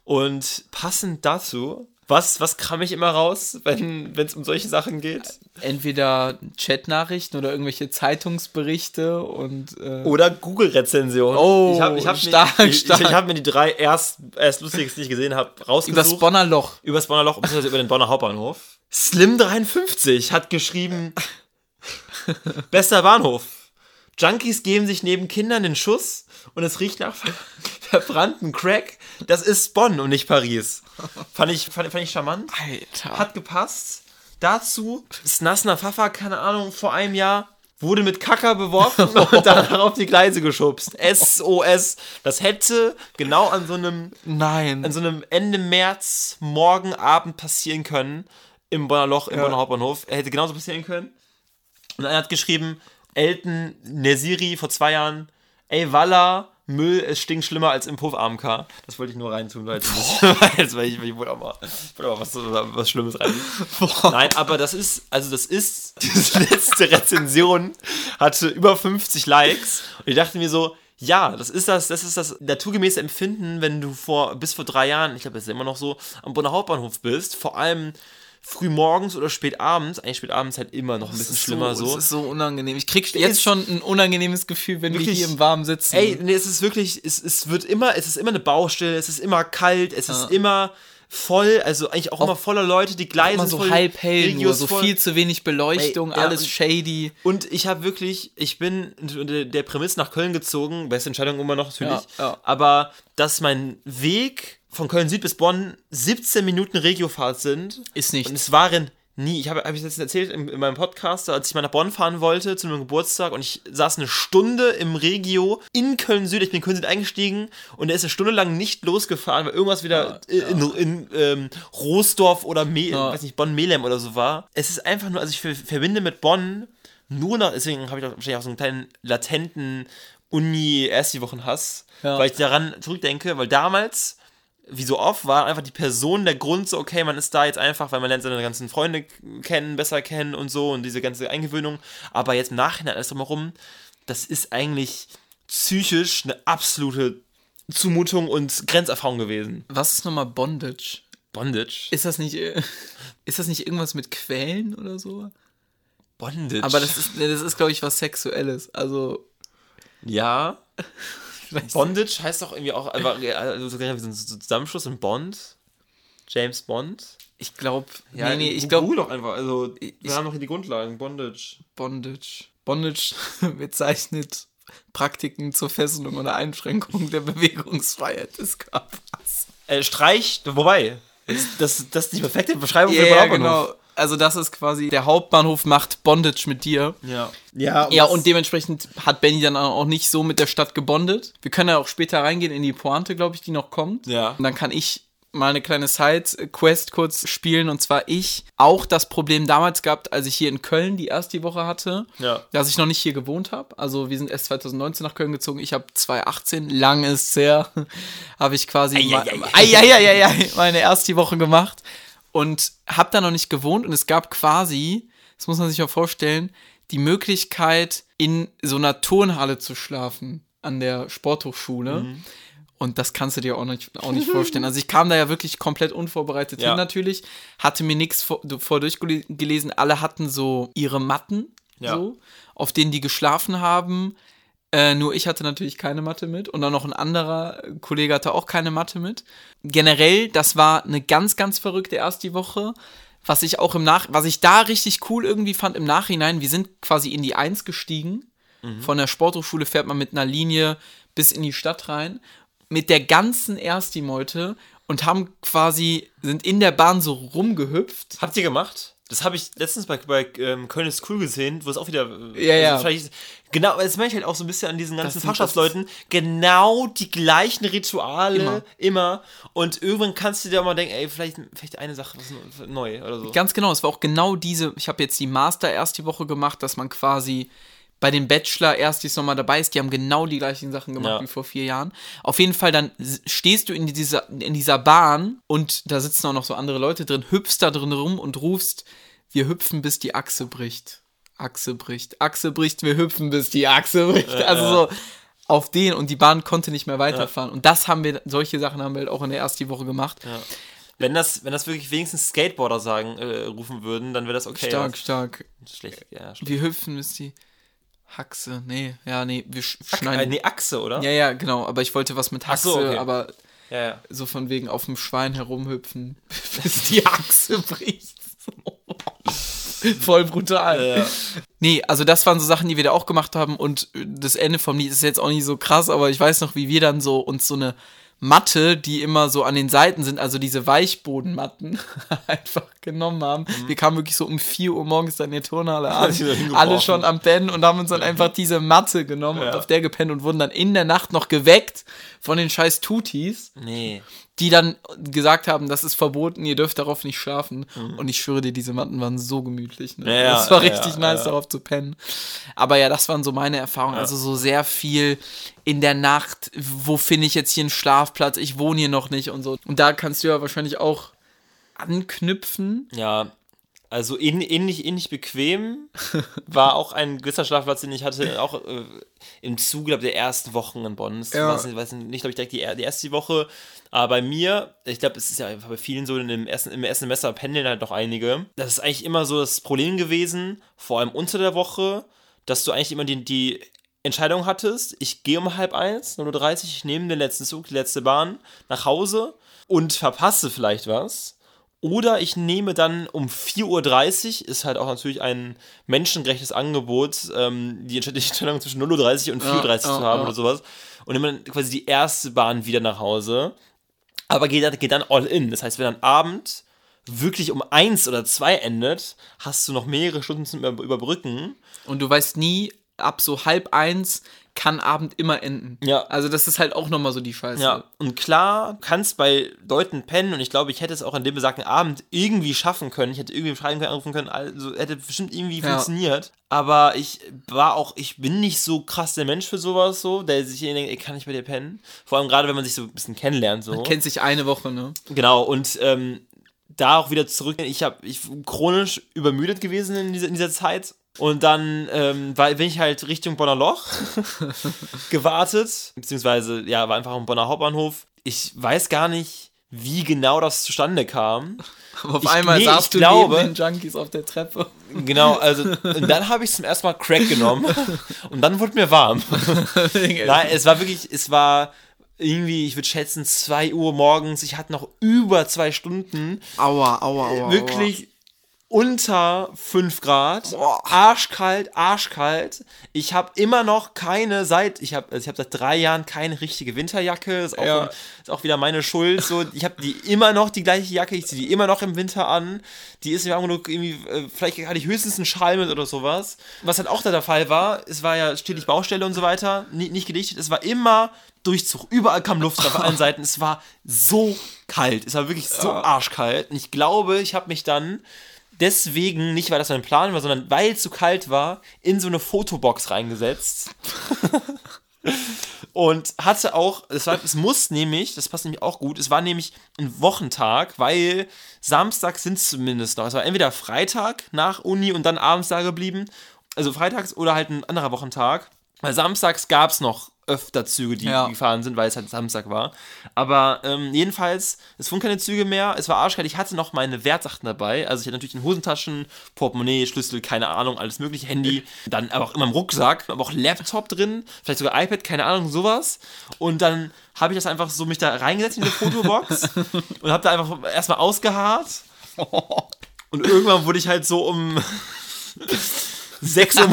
Und passend dazu, was, was kram ich immer raus, wenn es um solche Sachen geht? Entweder Chatnachrichten oder irgendwelche Zeitungsberichte und. Äh, Oder Google-Rezension. Oh, ich habe ich hab stark, mir, ich, stark. Ich, ich hab mir die drei erst, erst lustigsten, die ich gesehen habe, rausgesucht. übers Bonner Loch. Übers Bonner Loch, beziehungsweise über den Bonner Hauptbahnhof. Slim53 hat geschrieben, bester Bahnhof. Junkies geben sich neben Kindern den Schuss und es riecht nach ver verbrannten Crack. Das ist Bonn und nicht Paris. Fand ich, fand, fand ich charmant. Alter. Hat gepasst. Dazu, Snasna Pfaffer, keine Ahnung, vor einem Jahr wurde mit Kacker beworfen und dann auf die Gleise geschubst. SOS. Das hätte genau an so einem Nein. an so einem Ende März morgen Abend passieren können im Bonner Loch, im Bonner Hauptbahnhof. Er hätte genauso passieren können. Und einer hat geschrieben, Elton Nesiri vor zwei Jahren, ey Walla, Müll, es stinkt schlimmer als im Puff AMK. Das wollte ich nur reintun, weil jetzt, weil ich, ich wollte auch mal, wollte auch was, was Schlimmes rein. Nein, aber das ist, also das ist, diese letzte Rezension hatte über 50 Likes und ich dachte mir so, ja, das ist das, das ist das naturgemäße Empfinden, wenn du vor, bis vor drei Jahren, ich glaube, das ist immer noch so, am Bonner Hauptbahnhof bist, vor allem früh morgens oder spät abends, eigentlich spät abends halt immer noch ein bisschen schlimmer so. so. Das ist so unangenehm. Ich krieg jetzt Ist- schon ein unangenehmes Gefühl, wenn wir Wirklich? hier im Warmen sitzen. Ey, nee, es ist wirklich, es, es wird immer, es ist immer eine Baustelle, es ist immer kalt, es ist immer voll, also eigentlich auch, immer voller Leute, die Gleise immer so voll, halb hell nur, so voll. viel zu wenig Beleuchtung, Ey, ja, alles und- shady. Und ich habe wirklich, ich bin unter der Prämisse nach Köln gezogen, beste Entscheidung immer noch natürlich, Ja, ja. aber dass mein Weg von Köln Süd bis Bonn 17 Minuten Regiofahrt sind. Ist nicht. Und es waren nie, ich habe hab ich das erzählt in, in meinem Podcast, als ich mal nach Bonn fahren wollte zu einem Geburtstag und ich saß eine Stunde im Regio in Köln Süd, ich bin in Köln Süd eingestiegen und er ist eine Stunde lang nicht losgefahren, weil irgendwas wieder in, in ähm, Roosdorf oder Me Ja. weiß nicht, Bonn-Melem oder so war. Es ist einfach nur, also ich ver- verbinde mit Bonn nur noch, deswegen habe ich auch wahrscheinlich auch so einen kleinen latenten Uni-Ersti-Wochen-Hass, Ja. weil ich daran zurückdenke, weil damals, wie so oft, war einfach die Person der Grund so, okay, man ist da jetzt einfach, weil man lernt seine ganzen Freunde kennen, besser kennen und so und diese ganze Eingewöhnung, aber jetzt im Nachhinein alles drumherum, das ist eigentlich psychisch eine absolute Zumutung und Grenzerfahrung gewesen. Was ist nochmal Bondage? Bondage? Ist das nicht, ist das nicht irgendwas mit Quellen oder so? Bondage? Aber das ist, das ist glaube ich, was Sexuelles. Also, Ja. Bondage heißt doch irgendwie auch einfach also so wie so ein Zusammenschluss in Bond. James Bond. ich glaube, Ja, nee, nee, ich glaube, doch einfach. Also, wir ich- haben noch hier die Grundlagen. Bondage. Bondage. Bondage bezeichnet Praktiken zur Fesselung oder Einschränkung der Bewegungsfreiheit des Körpers. Äh, Streich, wobei. Das, das, das ist die perfekte Beschreibung Ja, für Hauptbahnhof. genau. Also das ist quasi, der Hauptbahnhof macht Bondage mit dir. Ja. Ja, Ja, das- und dementsprechend hat Benny dann auch nicht so mit der Stadt gebondet. Wir können ja auch später reingehen in die Pointe, glaube ich, die noch kommt. Ja. Und dann kann ich mal eine kleine Side-Quest kurz spielen. Und zwar ich auch das Problem damals gehabt, als ich hier in Köln die erste Woche hatte, Ja. dass ich noch nicht hier gewohnt habe. Also wir sind erst 2019 nach Köln gezogen. Ich habe 2018, lang ist es her, habe ich quasi ma- Eieieiei, meine erste Woche gemacht und habe da noch nicht gewohnt. Und es gab quasi, das muss man sich mal vorstellen, die Möglichkeit, in so einer Turnhalle zu schlafen an der Sporthochschule. Und das kannst du dir auch nicht, auch nicht vorstellen. Also ich kam da ja wirklich komplett unvorbereitet Ja. hin natürlich, hatte mir nichts vor, vor durchgelesen. Alle hatten so ihre Matten, Ja. so, auf denen die geschlafen haben. Äh, nur ich hatte natürlich keine Matte mit und dann noch ein anderer Kollege hatte auch keine Matte mit. Generell, das war eine ganz, ganz verrückte erste Woche. Was ich auch im Nach, was ich da richtig cool irgendwie fand im Nachhinein, wir sind quasi in die Eins gestiegen. Von der Sporthochschule fährt man mit einer Linie bis in die Stadt rein. Mit der ganzen Ersti-Meute und haben quasi, sind in der Bahn so rumgehüpft. Habt ihr gemacht? Das habe ich letztens bei, bei ähm, Köln ist cool gesehen, wo es auch wieder. äh, Ja, ja. vielleicht- genau, das merke ich halt auch so ein bisschen an diesen ganzen Fachschaftsleuten. Genau die gleichen Rituale Immer. immer. Und irgendwann kannst du dir auch mal denken, ey, vielleicht, vielleicht eine Sache was neu oder so. Ganz genau, es war auch genau diese, ich habe jetzt die Master erst die Woche gemacht, dass man quasi bei den Bachelor erst die nochmal dabei ist, die haben genau die gleichen Sachen gemacht Ja. wie vor vier Jahren. Auf jeden Fall, dann stehst du in dieser, in dieser Bahn und da sitzen auch noch so andere Leute drin, hüpfst da drin rum und rufst, wir hüpfen, bis die Achse bricht. Achse bricht, Achse bricht, wir hüpfen, bis die Achse bricht. also so auf den und die Bahn konnte nicht mehr weiterfahren. Und das haben wir, solche Sachen haben wir halt auch in der ersten Woche gemacht. Wenn das, wenn das wirklich wenigstens Skateboarder sagen, äh, rufen würden, dann wäre das okay. Stark, stark. Schlecht, ja, schlecht. Wir hüpfen bis die Haxe. Nee, ja, nee, wir sch Äh, schneiden. nee, Achse, oder? Ja, ja, genau, aber ich wollte was mit Ach Haxe, so, okay. aber ja. ja. so von wegen auf dem Schwein herumhüpfen, bis die Achse bricht. Voll brutal. Ja. Nee, also das waren so Sachen, die wir da auch gemacht haben und das Ende vom Lied ist jetzt auch nicht so krass, aber ich weiß noch, wie wir dann so uns so eine Matte, die immer so an den Seiten sind, also diese Weichbodenmatten, einfach genommen haben. Wir kamen wirklich so um 4 Uhr morgens dann in der Turnhalle an, alle schon am Pennen und haben uns dann einfach diese Matte genommen und Ja. auf der gepennt und wurden dann in der Nacht noch geweckt von den scheiß Tutis Nee. Die dann gesagt haben, das ist verboten, ihr dürft darauf nicht schlafen. Und ich schwöre dir, diese Matten waren so gemütlich. Ne? Mhm. Ja, das war ja, richtig ja, nice, darauf zu pennen. Aber ja, das waren so meine Erfahrungen. Also so sehr viel in der Nacht, wo finde ich jetzt hier einen Schlafplatz? Ich wohne hier noch nicht und so. Und da kannst du ja wahrscheinlich auch anknüpfen. Ja, also ähn- ähnlich, ähnlich bequem war auch ein gewisser Schlafplatz, den ich hatte, auch äh, im Zuge glaub, der ersten Wochen in Bonn. Das Ja. weiß nicht, weiß nicht glaube ich, direkt die, die erste Woche. Aber bei mir, ich glaube, es ist ja einfach bei vielen so, im ersten, im ersten Semester pendeln halt noch einige. Das ist eigentlich immer so das Problem gewesen, vor allem unter der Woche, dass du eigentlich immer die, die Entscheidung hattest, ich gehe um halb eins, 0.30 Uhr, ich nehme den letzten Zug, die letzte Bahn nach Hause und verpasse vielleicht was. Oder ich nehme dann um 4.30 Uhr, ist halt auch natürlich ein menschengerechtes Angebot, ähm, die Entscheid- die Entscheidung zwischen 0.30 Uhr und 4.30 Uhr Ja, zu ja, haben ja. oder sowas. Und nehme dann quasi die erste Bahn wieder nach Hause. Aber geht dann, geht dann all in. Das heißt, wenn dann Abend wirklich um eins oder zwei endet, hast du noch mehrere Stunden zum Über- Überbrücken. Und du weißt nie, ab so halb eins kann Abend immer enden. Ja. Also das ist halt auch nochmal so die Scheiße. Ja, und klar, du kannst bei Leuten pennen und ich glaube, ich hätte es auch an dem besagten Abend irgendwie schaffen können. Ich hätte irgendwie schreiben können, anrufen können, also hätte bestimmt irgendwie Ja. funktioniert. Aber ich war auch, ich bin nicht so krass der Mensch für sowas so, der sich denkt, ey, kann ich bei dir pennen? Vor allem gerade, wenn man sich so ein bisschen kennenlernt so. Kennt sich eine Woche, ne? Genau, und ähm, da auch wieder zurück. Ich habe ich bin chronisch übermüdet gewesen in dieser, in dieser Zeit. Und dann ähm, war, bin ich halt Richtung Bonner Loch gewartet. Beziehungsweise, ja, war einfach am Bonner Hauptbahnhof. Ich weiß gar nicht, wie genau das zustande kam. Aber auf Ich- einmal nee, ich du glaube- neben den Junkies auf der Treppe. Genau, also und dann habe ich zum ersten Mal Crack genommen und dann wurde mir warm. Nein, es war wirklich, es war irgendwie, ich würde schätzen, 2 Uhr morgens. Ich hatte noch über zwei Stunden. Aua, aua, aua. wirklich unter 5 Grad. Arschkalt, arschkalt. Ich habe immer noch keine seit ich habe also ich habe seit drei Jahren keine richtige Winterjacke. Ist auch, Ja. ist auch wieder meine Schuld. So, ich habe die immer noch die gleiche Jacke. Ich ziehe die immer noch im Winter an. Die ist mir auch genug irgendwie. Äh, vielleicht hatte ich höchstens einen Schal mit oder sowas. Was halt auch da der Fall war, es war ja stetig Baustelle und so weiter, nicht, nicht gedichtet. Es war immer Durchzug. Überall kam Luft auf allen Seiten. Es war so kalt. Es war wirklich so arschkalt. Und ich glaube, ich habe mich dann deswegen, nicht weil das mein Plan war, sondern weil es zu kalt war, in so eine Fotobox reingesetzt. Und hatte auch, es, war, es muss nämlich, das passt nämlich auch gut, es war nämlich ein Wochentag, weil Samstag sind es zumindest noch. Es war entweder Freitag nach Uni und dann abends da geblieben, also freitags oder halt ein anderer Wochentag. Weil samstags gab es noch öfter Züge, die Ja. gefahren sind, weil es halt Samstag war. Aber ähm, jedenfalls, es fuhren keine Züge mehr, es war arschkalt. Ich hatte noch meine Wertsachen dabei. Also ich hatte natürlich in Hosentaschen, Portemonnaie, Schlüssel, keine Ahnung, alles mögliche, Handy. Dann aber auch immer im Rucksack, aber auch Laptop drin, vielleicht sogar iPad, keine Ahnung, sowas. Und dann habe ich das einfach so mich da reingesetzt in die Fotobox und habe da einfach erstmal ausgeharrt. Und irgendwann wurde ich halt so um 6 Uhr,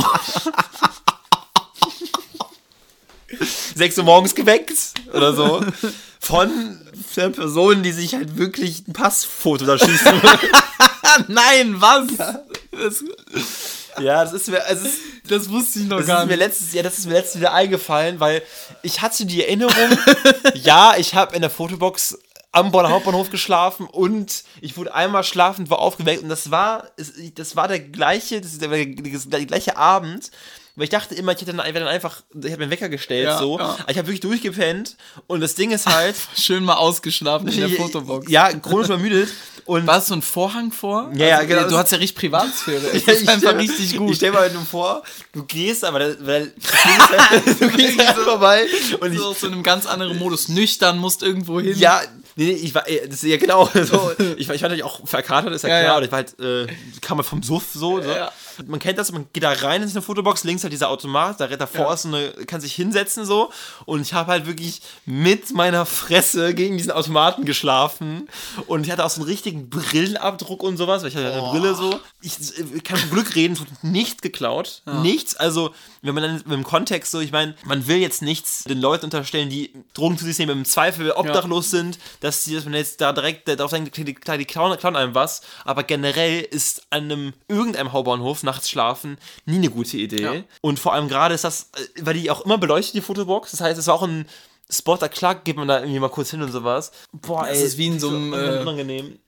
6 Uhr morgens geweckt oder so. Von der Person, die sich halt wirklich ein Passfoto da schießen. Nein, was? Das, Ja, das ist mir, also das wusste ich noch das gar ist mir nicht. letztes, ja, das ist mir letztens wieder eingefallen, weil ich hatte die Erinnerung, ja, ich habe in der Fotobox am Bonner Hauptbahnhof geschlafen und ich wurde einmal schlafend war aufgeweckt und das war, es- das war der gleiche, das ist der, der gleiche Abend. Weil ich dachte immer, ich hätte dann, dann einfach, ich habe den Wecker gestellt, Ja, so. ja. Ich habe wirklich durchgepennt und das Ding ist halt, Schön mal ausgeschlafen in der Fotobox. ja, chronisch übermüdet und War es so ein Vorhang vor? Ja, ja, Also, genau. Du hast ja richtig Privatsphäre. Ja, ist ich einfach richtig gut. Ich stell mir halt nur vor, du gehst, aber weil, du gehst halt, halt vorbei und ich, so aus so einem ganz anderen Modus. Nüchtern, musst irgendwo hin. ja, nee, nee, ich war, äh, das ist ja genau, so, ich war, ich war natürlich auch verkatert, ist ja, Ja, klar, ja. ich war halt, äh, kam halt vom Suff so, so. Ja. Man kennt das, man geht da rein in eine Fotobox, links halt dieser Automat, da davor Ja. ist so eine, kann sich hinsetzen so. Und ich habe halt wirklich mit meiner Fresse gegen diesen Automaten geschlafen. Und ich hatte auch so einen richtigen Brillenabdruck und sowas, weil ich hatte eine Brille so. Ich, ich kann von Glück reden, es wurde nicht geklaut, nichts, also wenn man dann mit dem Kontext so, ich meine, man will jetzt nichts den Leuten unterstellen, die Drogen zu sich nehmen, im Zweifel obdachlos sind, dass sie, dass man jetzt da direkt darauf denkt, die, die, die klauen, klauen einem was, aber generell ist an einem irgendeinem Hauptbahnhof nachts schlafen nie eine gute Idee. Ja. Und vor allem gerade ist das, äh, weil die auch immer beleuchtet, die Fotobox, das heißt, es war auch ein Spot, da klar geht man da irgendwie mal kurz hin und sowas. Boah, Das ey, ist wie in so einem, äh, unangenehm.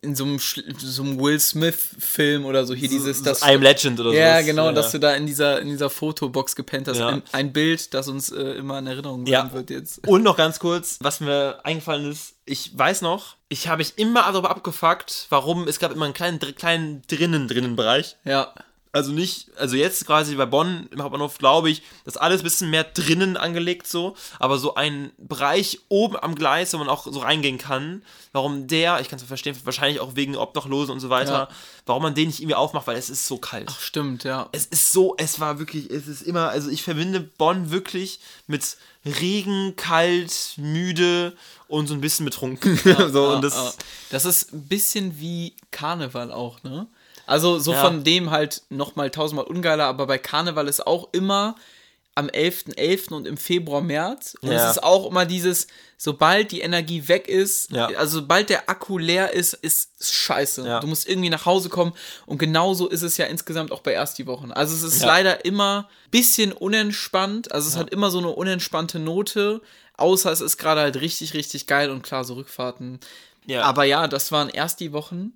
In so einem, so einem Will Smith-Film oder so. Hier dieses, das. I am Legend oder so. ja, genau, dass du da in dieser, in dieser Fotobox gepennt hast. Ja. Ein, ein Bild, das uns äh, immer in Erinnerung Ja. bleiben wird jetzt. Und noch ganz kurz, was mir eingefallen ist, ich weiß noch, ich habe mich immer darüber abgefuckt, warum, es gab immer einen kleinen, kleinen drinnen, drinnen Bereich. Ja. Also nicht, also jetzt quasi bei Bonn im Hauptbahnhof glaube ich, das alles ein bisschen mehr drinnen angelegt so, aber so ein Bereich oben am Gleis, wo man auch so reingehen kann, warum der, ich kann es verstehen, wahrscheinlich auch wegen Obdachlosen und so weiter, Ja. warum man den nicht irgendwie aufmacht, weil es ist so kalt. Stimmt, ja. Es ist so, es war wirklich, es ist immer, also ich verbinde Bonn wirklich mit Regen, kalt, müde und so ein bisschen betrunken. so, Ja, und das, ja. das ist ein bisschen wie Karneval auch, ne? Also so Ja. von dem halt nochmal tausendmal ungeiler, aber bei Karneval ist auch immer am 11.11. und im Februar, März. Und Ja. es ist auch immer dieses, sobald die Energie weg ist, Ja. also sobald der Akku leer ist, ist es scheiße. Ja. Du musst irgendwie nach Hause kommen. Und genauso ist es ja insgesamt auch bei erst die Wochen. Also es ist leider immer ein bisschen unentspannt. Also es hat immer so eine unentspannte Note. Außer es ist gerade halt richtig, richtig geil und klar, so Rückfahrten. Aber ja, das waren erst die Wochen.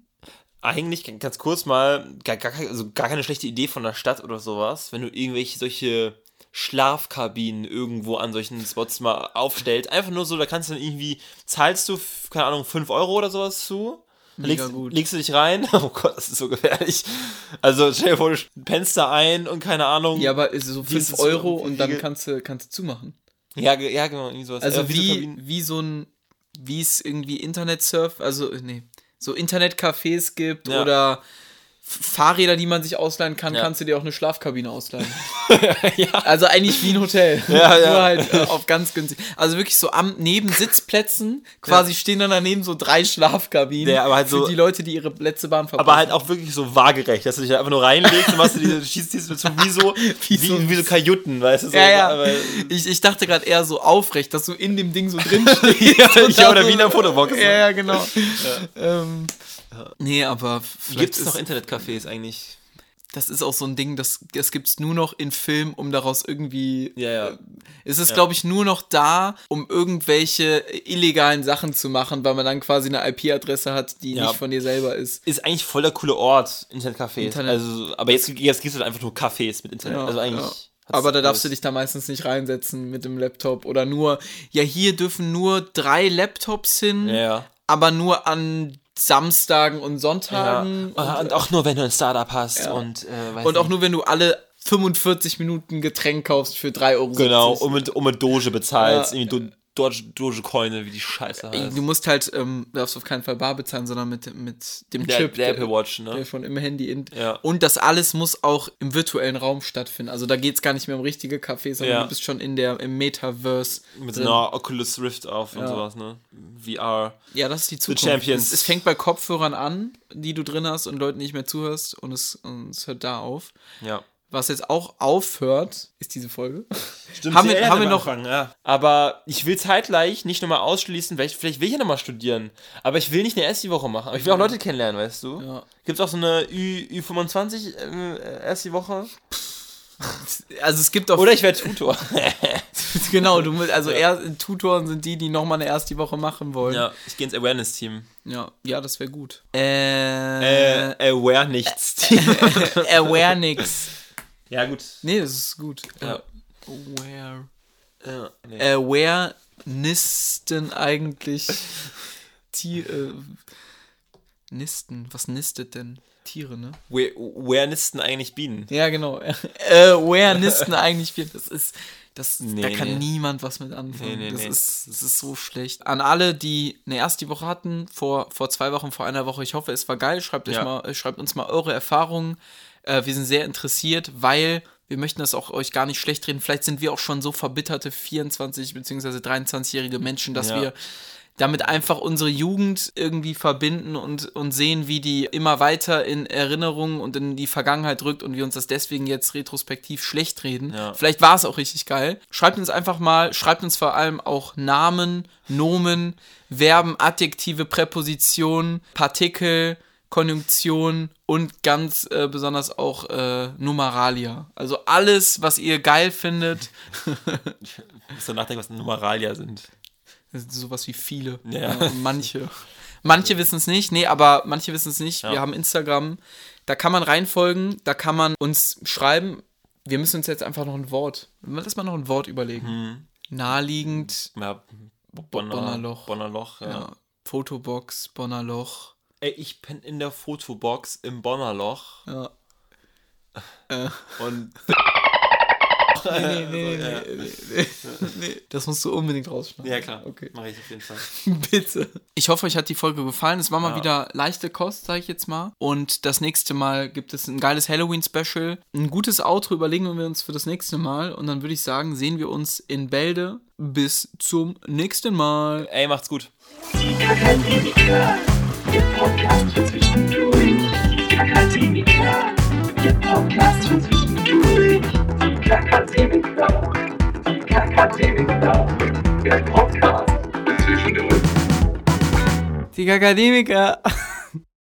Eigentlich ganz kurz mal, gar, gar, also gar keine schlechte Idee von der Stadt oder sowas, wenn du irgendwelche solche Schlafkabinen irgendwo an solchen Spots mal aufstellst. Einfach nur so, da kannst du dann irgendwie, zahlst du, keine Ahnung, 5 Euro oder sowas zu. Legst, legst du dich rein. Oh Gott, das ist so gefährlich. Also stell dir vor, du pennst da ein und keine Ahnung. Ja, aber ist so Gehst 5 du zu- Euro und dann kannst du, kannst du zumachen. ja, ja, genau, irgendwie sowas. Also Äh, wie, wie so ein, wie es irgendwie Internetsurf, also äh, nee, so Internetcafés gibt Ja. oder Fahrräder, die man sich ausleihen kann, Ja. kannst du dir auch eine Schlafkabine ausleihen. ja. Also eigentlich wie ein Hotel. Ja, ja. Nur halt äh, auf ganz günstig. Also wirklich so am neben Sitzplätzen quasi stehen dann daneben so drei Schlafkabinen Ja, aber halt für so- die Leute, die ihre letzte Bahn verpassen. Aber halt auch wirklich so waagerecht, dass du dich einfach nur reinlegst und machst du diese, schießt diese so wie so, wie, so wie so Kajütten, weißt du? So, ja, ja. Aber, ich, ich dachte gerade eher so aufrecht, dass du in dem Ding so drin stehst. ja, oder wie in der Fotobox. Ja, ja, genau. Ähm, Nee, aber vielleicht Gibt es noch Internetcafés eigentlich? das ist auch so ein Ding, das, das gibt's nur noch in Film, um daraus irgendwie Ja, ja. Es ist, glaube ich, nur noch da, um irgendwelche illegalen Sachen zu machen, weil man dann quasi eine IP-Adresse hat, die Ja. nicht von dir selber ist. Ist eigentlich voll der coole Ort, Internetcafés. Internet- Also, aber jetzt, jetzt gibt es halt einfach nur Cafés mit Internet. Ja, also eigentlich. ja. Aber da darfst du dich da meistens nicht reinsetzen mit dem Laptop oder nur, ja, hier dürfen nur drei Laptops hin, Ja, ja. aber nur an Samstagen und ja. Sonntagen. Und, und auch nur, wenn du ein Startup hast und, äh, Und auch nicht. nur, wenn du alle 45 Minuten Getränk kaufst für 3,70 Euro. Genau, und mit, und mit Doge bezahlst. Ja. irgendwie Doge, Dogecoine, wie die Scheiße heißt. Du musst halt, ähm, darfst auf keinen Fall bar bezahlen, sondern mit, mit dem Der, Chip. der Apple Watch, ne? der schon im Handy in. Ja. Und das alles muss auch im virtuellen Raum stattfinden. Also da geht es gar nicht mehr um richtige Cafés, sondern Ja. du bist schon in der, im Metaverse. Mit drin. einer Oculus Rift auf und Ja. sowas, ne? VR. Ja, das ist die Zukunft. Champions. Es, es fängt bei Kopfhörern an, die du drin hast und Leuten nicht mehr zuhörst und es, und es hört da auf. Ja. Was jetzt auch aufhört, ist diese Folge. Stimmt, Haben wir- haben wir noch- Anfang, ja. Aber ich will zeitgleich nicht nochmal ausschließen, vielleicht, vielleicht will ich ja nochmal studieren. Aber ich will nicht eine erste Woche machen. Aber ich will auch Leute kennenlernen, weißt du? Ja. Gibt es auch so eine Ü, Ü25 äh, erste Woche? Also es gibt auch Oder ich werde Tutor. genau, du musst, also eher Tutoren sind die, die nochmal eine erste Woche machen wollen. ja, ich gehe ins Awareness-Team. ja, ja, das wäre gut. Äh, Äh, Aware-Nichts-Team. Awareness. ja, gut. Nee, das ist gut. Ja. Aware. Ja, nee. Awarenisten eigentlich. Tier, äh, Nisten. Was nistet denn? Tiere, ne? Where, where nisten eigentlich Bienen? Ja, genau. Awarenisten eigentlich. Das ist. Das, Nee, da kann nee. niemand was mit anfangen. Nee, nee, das, nee. Ist, das ist so schlecht. An alle, die eine erste Woche hatten, vor, vor zwei Wochen, vor einer Woche, ich hoffe, es war geil. Schreibt, euch Ja. mal, äh, schreibt uns mal eure Erfahrungen. Äh, wir sind sehr interessiert, weil wir möchten das auch euch gar nicht schlecht reden. Vielleicht sind wir auch schon so verbitterte 24- bzw. 23-jährige Menschen, dass Ja. wir damit einfach unsere Jugend irgendwie verbinden und, und sehen, wie die immer weiter in Erinnerungen und in die Vergangenheit rückt und wir uns das deswegen jetzt retrospektiv schlecht reden. Ja. Vielleicht war es auch richtig geil. Schreibt uns einfach mal, schreibt uns vor allem auch Namen, Nomen, Verben, Adjektive, Präpositionen, Partikel, Konjunktion und ganz äh, besonders auch äh, Numeralia. Also alles, was ihr geil findet. Ich muss so nachdenken, was Numeralia sind. Das ist sowas wie viele. Ja. und manche. Manche wissen es nicht, nee, aber manche wissen es nicht. Ja. Wir haben Instagram, da kann man reinfolgen, da kann man uns schreiben. Wir müssen uns jetzt einfach noch ein Wort, lass mal noch ein Wort überlegen. Hm. Naheliegend, Ja, Bonner, Bonner Loch. Bonner Loch, ja. ja. Fotobox, Bonner Loch. Ey, ich penne in der Fotobox im Bonner Loch Ja. und Nee, nee, nee, nee, nee, nee, nee. Das musst du unbedingt rausschneiden. ja klar, Okay. mache ich auf jeden Fall. Bitte. Ich hoffe, euch hat die Folge gefallen. Es war mal Ja. wieder leichte Kost, sage ich jetzt mal. Und das nächste Mal gibt es ein geiles Halloween-Special. Ein gutes Outro überlegen wir uns für das nächste Mal. Und dann würde ich sagen, sehen wir uns in Bälde. Bis zum nächsten Mal. Ey, macht's gut. Kakademiker, der Podcast für zwischendurch. Die Kakademiker, der Podcast für zwischendurch. Die Kakademiker, die Kakademiker, der Podcast für zwischendurch. Die Akademiker.